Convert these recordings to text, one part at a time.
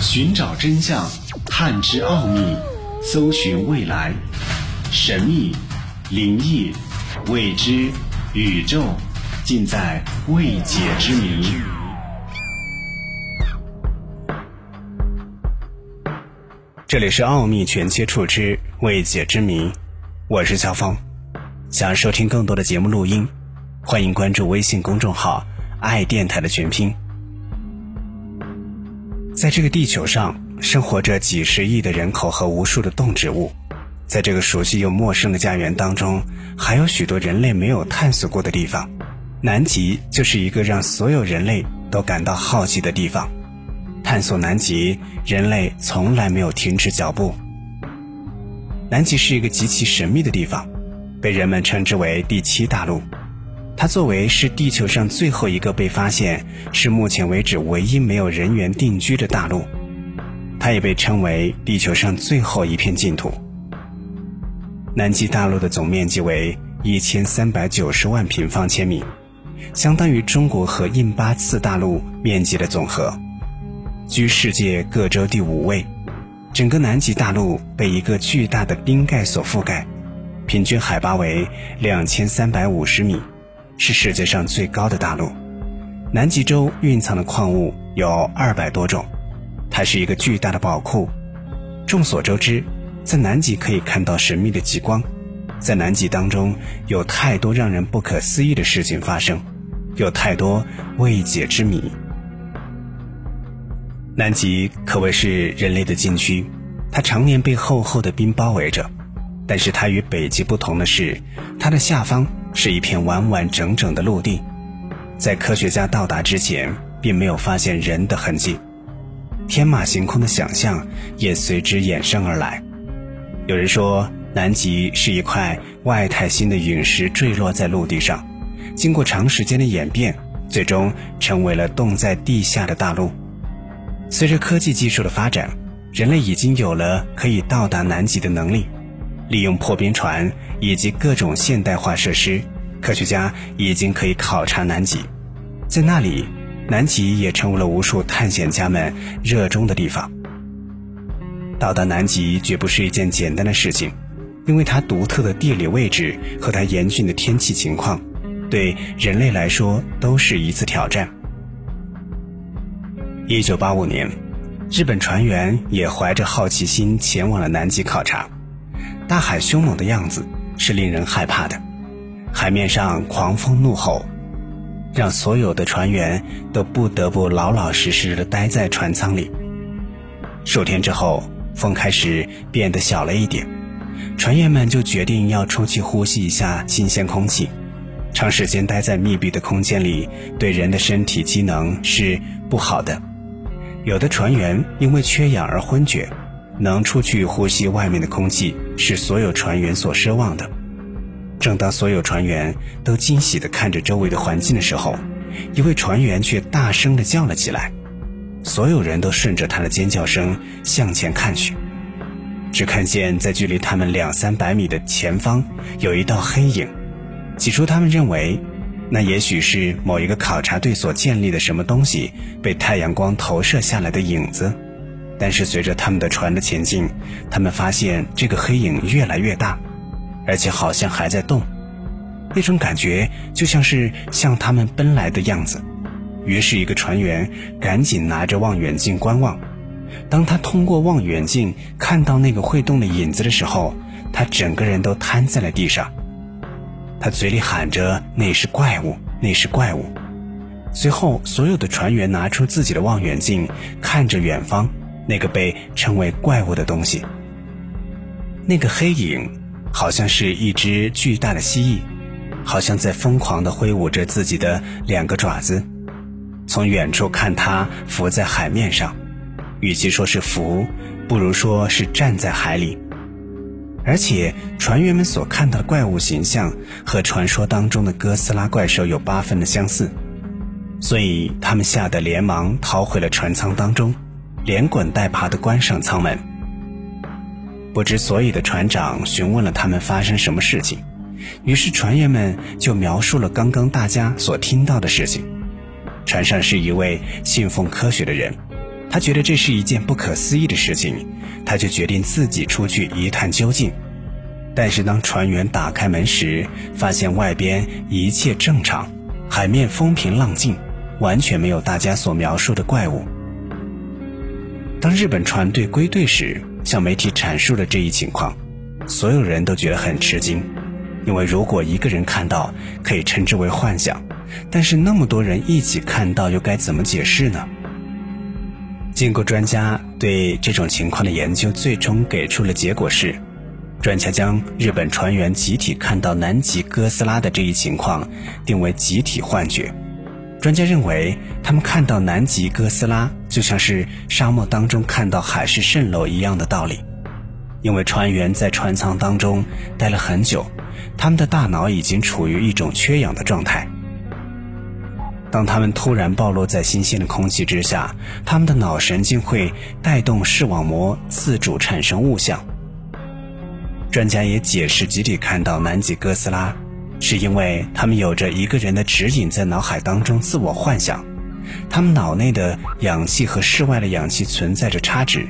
寻找真相，探知奥秘，搜寻未来，神秘、灵异、未知、宇宙，尽在未解之谜。这里是奥秘全接触之未解之谜，我是肖峰。想收听更多的节目录音，欢迎关注微信公众号“爱电台”的全拼。在这个地球上，生活着几十亿的人口和无数的动植物，在这个熟悉又陌生的家园当中，还有许多人类没有探索过的地方。南极就是一个让所有人类都感到好奇的地方。探索南极，人类从来没有停止脚步。南极是一个极其神秘的地方，被人们称之为第七大陆。它作为是地球上最后一个被发现，是目前为止唯一没有人员定居的大陆，它也被称为地球上最后一片净土。南极大陆的总面积为一千三百九十万平方千米，相当于中国和印巴次大陆面积的总和，居世界各洲第五位。整个南极大陆被一个巨大的冰盖所覆盖，平均海拔为两千三百五十米。是世界上最高的大陆，南极洲蕴藏的矿物有二百多种，它是一个巨大的宝库。众所周知，在南极可以看到神秘的极光，在南极当中有太多让人不可思议的事情发生，有太多未解之谜。南极可谓是人类的禁区，它常年被厚厚的冰包围着，但是它与北极不同的是，它的下方。是一片完完整整的陆地，在科学家到达之前，并没有发现人的痕迹，天马行空的想象也随之衍生而来。有人说，南极是一块外太星的陨石坠落在陆地上，经过长时间的演变，最终成为了冻在地下的大陆。随着科技技术的发展，人类已经有了可以到达南极的能力。利用破冰船以及各种现代化设施，科学家已经可以考察南极。在那里，南极也成为了无数探险家们热衷的地方。到达南极绝不是一件简单的事情，因为它独特的地理位置和它严峻的天气情况，对人类来说都是一次挑战。一九八五年，日本船员也怀着好奇心前往了南极考察。大海凶猛的样子是令人害怕的，海面上狂风怒吼，让所有的船员都不得不老老实实的待在船舱里。数天之后，风开始变得小了一点，船员们就决定要出去呼吸一下新鲜空气。长时间待在密闭的空间里，对人的身体机能是不好的。有的船员因为缺氧而昏厥。能出去呼吸外面的空气是所有船员所奢望的。正当所有船员都惊喜地看着周围的环境的时候，一位船员却大声地叫了起来。所有人都顺着他的尖叫声向前看去，只看见在距离他们两三百米的前方有一道黑影。起初，他们认为那也许是某一个考察队所建立的什么东西被太阳光投射下来的影子。但是随着他们的船的前进，他们发现这个黑影越来越大，而且好像还在动，那种感觉就像是向他们奔来的样子。于是，一个船员赶紧拿着望远镜观望。当他通过望远镜看到那个会动的影子的时候，他整个人都瘫在了地上。他嘴里喊着：“那是怪物，那是怪物。”随后，所有的船员拿出自己的望远镜，看着远方。那个被称为怪物的东西，那个黑影，好像是一只巨大的蜥蜴，好像在疯狂地挥舞着自己的两个爪子。从远处看，它浮在海面上，与其说是浮，不如说是站在海里。而且，船员们所看到的怪物形象和传说当中的哥斯拉怪兽有八分的相似，所以他们吓得连忙逃回了船舱当中。连滚带爬地关上舱门。不知所以的船长询问了他们发生什么事情，于是船员们就描述了刚刚大家所听到的事情。船上是一位信奉科学的人，他觉得这是一件不可思议的事情，他就决定自己出去一探究竟。但是当船员打开门时，发现外边一切正常，海面风平浪静，完全没有大家所描述的怪物。当日本船队归队时，向媒体阐述了这一情况，所有人都觉得很吃惊，因为如果一个人看到，可以称之为幻想，但是那么多人一起看到，又该怎么解释呢？经过专家对这种情况的研究，最终给出了结果是：专家将日本船员集体看到南极哥斯拉的这一情况定为集体幻觉。专家认为，他们看到南极哥斯拉就像是沙漠当中看到海市蜃楼一样的道理，因为船员在船舱当中待了很久，他们的大脑已经处于一种缺氧的状态。当他们突然暴露在新鲜的空气之下，他们的脑神经会带动视网膜自主产生物象。专家也解释，集体看到南极哥斯拉，是因为他们有着一个人的指引在脑海当中自我幻想，他们脑内的氧气和室外的氧气存在着差值，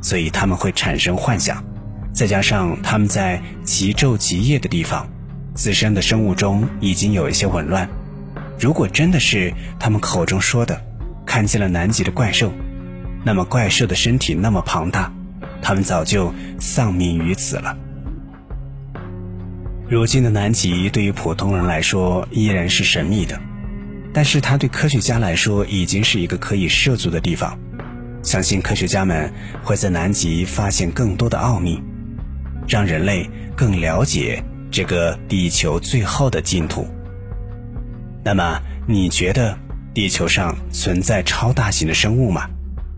所以他们会产生幻想。再加上他们在极昼极夜的地方，自身的生物钟已经有一些紊乱。如果真的是他们口中说的看见了南极的怪兽，那么怪兽的身体那么庞大，他们早就丧命于此了。如今的南极对于普通人来说依然是神秘的，但是它对科学家来说已经是一个可以涉足的地方。相信科学家们会在南极发现更多的奥秘，让人类更了解这个地球最后的净土。那么，你觉得地球上存在超大型的生物吗？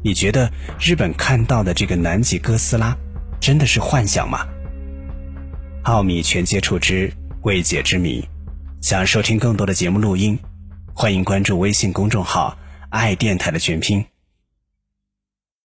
你觉得日本看到的这个南极哥斯拉真的是幻想吗？奥秘全接触之未解之谜，想收听更多的节目录音，欢迎关注微信公众号“爱电台”的全拼。